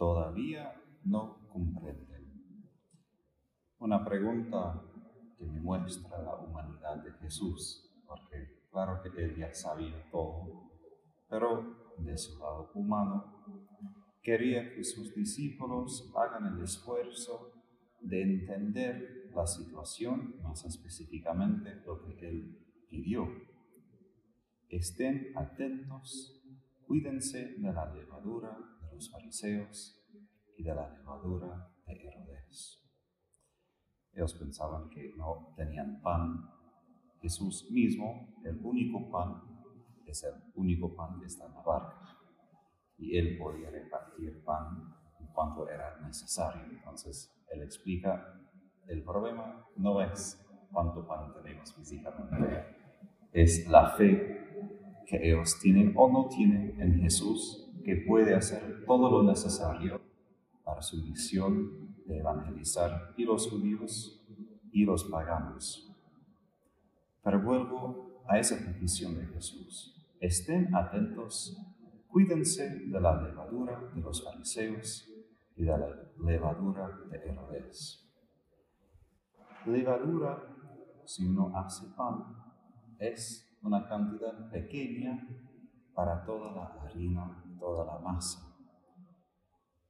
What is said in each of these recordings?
todavía no comprenden. Una pregunta que me muestra la humanidad de Jesús, porque claro que él ya sabía todo, pero de su lado humano quería que sus discípulos hagan el esfuerzo de entender la situación, más específicamente lo que él pidió. Estén atentos, cuídense de la levadura los fariseos y de la levadura de Herodes. Ellos pensaban que no tenían pan. Jesús mismo, el único pan, es el único pan que está en la barca. Y él podía repartir pan en cuanto era necesario. Entonces, él explica, el problema no es cuánto pan tenemos físicamente, es la fe que ellos tienen o no tienen en Jesús, que puede hacer todo lo necesario para su misión de evangelizar y los judíos y los paganos. Pero vuelvo a esa petición de Jesús. Estén atentos, cuídense de la levadura de los fariseos y de la levadura de Herodes. Levadura, si uno hace pan, es una cantidad pequeña para toda la harina, toda la masa.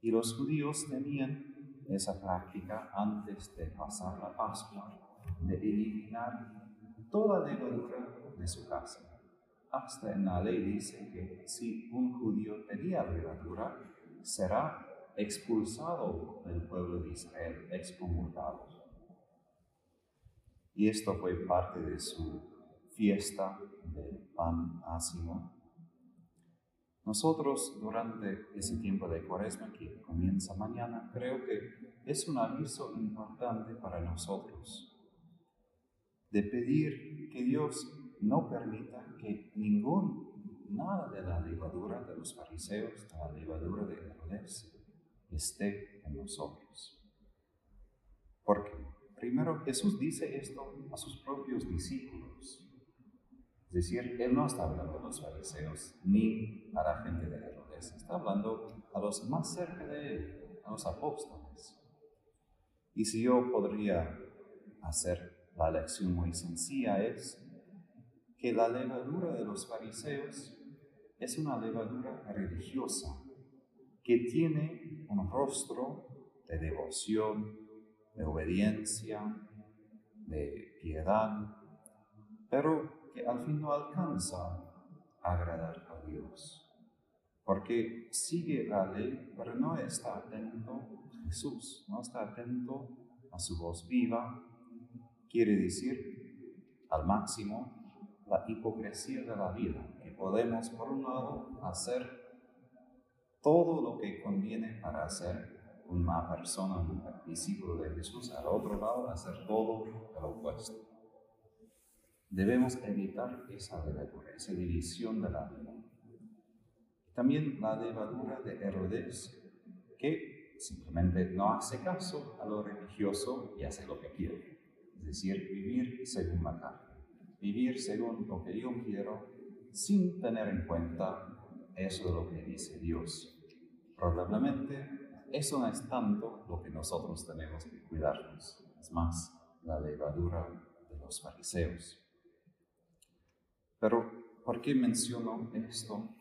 Y los judíos tenían esa práctica antes de pasar la Pascua, de eliminar toda levadura de su casa. Hasta en la ley dice que si un judío tenía levadura, será expulsado del pueblo de Israel, excomulgado. Y esto fue parte de su fiesta del pan ácimo. Nosotros durante ese tiempo de cuaresma que comienza mañana, creo que es un aviso importante para nosotros de pedir que Dios no permita que ningún, nada de la levadura de los fariseos, de la levadura de Herodes, esté en nosotros. Porque primero Jesús dice esto a sus propios discípulos. Es decir, Él no está hablando a los fariseos ni a la gente de Herodes, está hablando a los más cerca de Él, a los apóstoles. Y si yo podría hacer la lección muy sencilla es que la levadura de los fariseos es una levadura religiosa que tiene un rostro de devoción, de obediencia, de piedad, pero que al fin no alcanza a agradar a Dios, porque sigue la ley, pero no está atento Jesús, no está atento a su voz viva, quiere decir al máximo la hipocresía de la vida, que podemos por un lado hacer todo lo que conviene para ser una persona, un discípulo de Jesús, al otro lado hacer todo lo opuesto. Debemos evitar esa levadura, esa división de la vida. También la levadura de Herodes, que simplemente no hace caso a lo religioso y hace lo que quiere. Es decir, vivir según la carne, vivir según lo que yo quiero sin tener en cuenta eso de lo que dice Dios. Probablemente eso no es tanto lo que nosotros tenemos que cuidarnos, es más la levadura de los fariseos. Pero, ¿por qué menciono esto?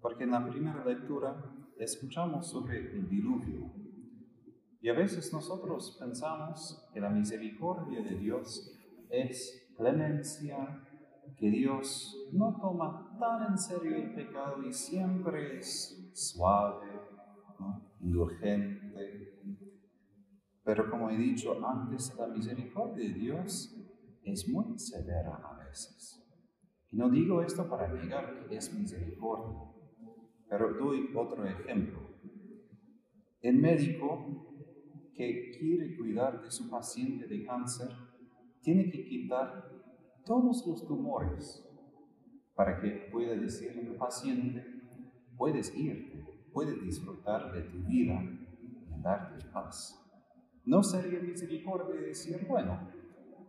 Porque en la primera lectura escuchamos sobre el diluvio. Y a veces nosotros pensamos que la misericordia de Dios es clemencia, que Dios no toma tan en serio el pecado y siempre es suave, indulgente. Pero como he dicho antes, la misericordia de Dios es muy severa a veces. Y no digo esto para negar que es misericordia, pero doy otro ejemplo. El médico que quiere cuidar de su paciente de cáncer tiene que quitar todos los tumores para que pueda decirle al paciente, puedes irte, puedes disfrutar de tu vida y darte paz. No sería misericordia decir, bueno,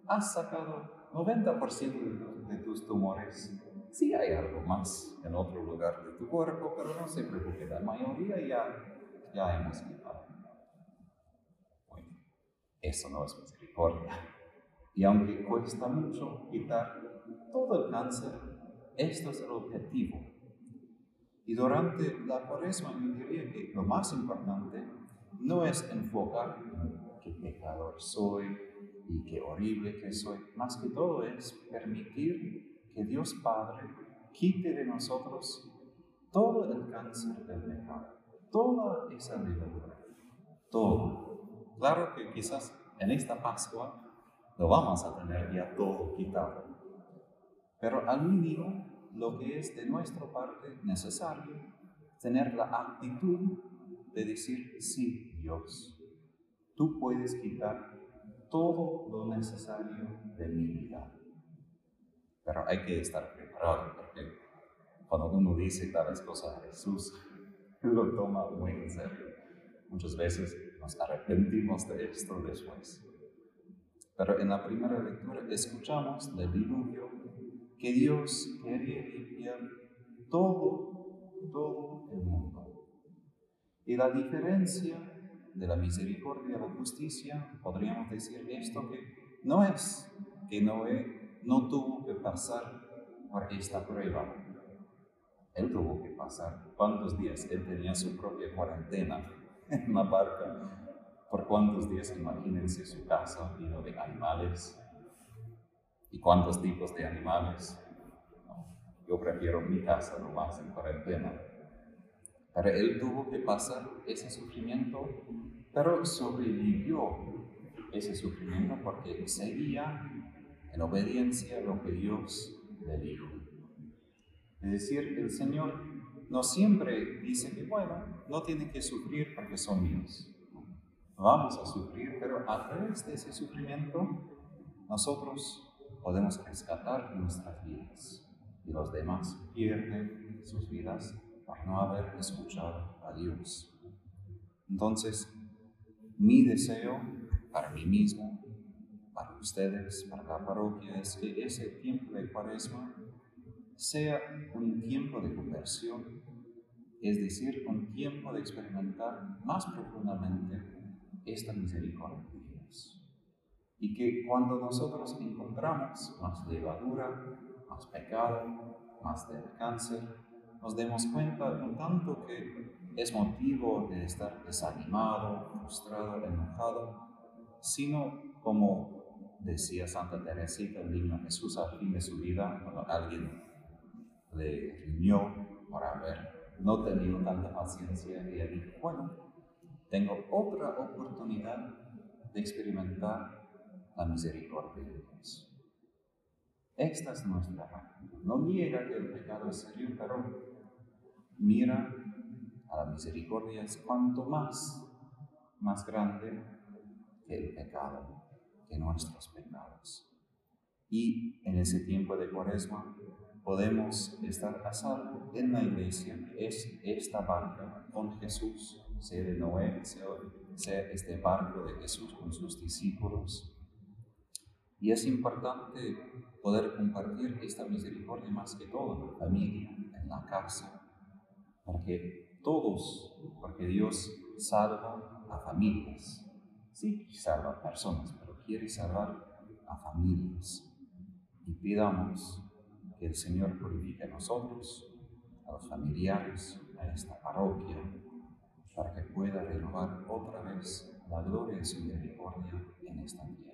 has sacado 90% de tus tumores, Sí hay algo más en otro lugar de tu cuerpo, pero no se preocupe, la mayoría ya ya hemos quitado. Bueno, eso no es misericordia. Y aunque cuesta mucho quitar todo el cáncer, esto es el objetivo. Y durante la cuaresma yo diría que lo más importante no es enfocar en qué pecador soy y qué horrible que soy. Más que todo es permitir que Dios Padre quite de nosotros todo el cáncer del pecado, toda esa levadura, todo. Claro que quizás en esta Pascua lo vamos a tener ya todo quitado, pero al mínimo lo que es de nuestra parte necesario, tener la actitud de decir, sí, Dios, tú puedes quitar todo lo necesario de mi vida. Pero hay que estar preparado porque cuando uno dice tales cosas a Jesús, lo toma muy en serio. Muchas veces nos arrepentimos de esto después. Pero en la primera lectura escuchamos del diluvio que Dios quería limpiar todo, todo el mundo. Y la diferencia de la misericordia la justicia, podríamos decir esto que no es que Noé no tuvo que pasar por esta prueba. Él tuvo que pasar. ¿Cuántos días? Él tenía su propia cuarentena en la barca. ¿Por cuántos días? Imagínense su casa lleno de animales. ¿Y cuántos tipos de animales? yo prefiero mi casa nomás en cuarentena. Pero él tuvo que pasar ese sufrimiento, pero sobrevivió ese sufrimiento porque seguía en obediencia a lo que Dios le dijo. Es decir, el Señor no siempre dice que, bueno, no tiene que sufrir porque son míos. Vamos a sufrir, pero a través de ese sufrimiento nosotros podemos rescatar nuestras vidas y los demás pierden sus vidas por no haber escuchado a Dios. Entonces, mi deseo para mí mismo, para ustedes, para la parroquia, es que ese tiempo de cuaresma sea un tiempo de conversión, es decir, un tiempo de experimentar más profundamente esta misericordia de Dios. Y que cuando nosotros encontramos más levadura, más pecado, más del cáncer, nos demos cuenta no tanto que es motivo de estar desanimado, frustrado, enojado, sino como decía Santa Teresita, el niño Jesús al fin de su vida, cuando alguien le riñó por haber no tenido tanta paciencia, y él dijo, bueno, tengo otra oportunidad de experimentar la misericordia de Dios. Esta es nuestra actitud. No niega que el pecado es serio, pero mira a la misericordia es cuanto más, más grande que el pecado, que nuestros pecados. Y en ese tiempo de cuaresma podemos estar a salvo en la iglesia. Es esta barca con Jesús, sea de Noé, sea este barco de Jesús con sus discípulos. Y es importante poder compartir esta misericordia más que todo en la familia, en la casa, porque todos, porque Dios salva a familias. Sí, salva a personas, pero quiere salvar a familias. Y pidamos que el Señor purifique a nosotros, a los familiares, a esta parroquia, para que pueda renovar otra vez la gloria de su misericordia en esta tierra.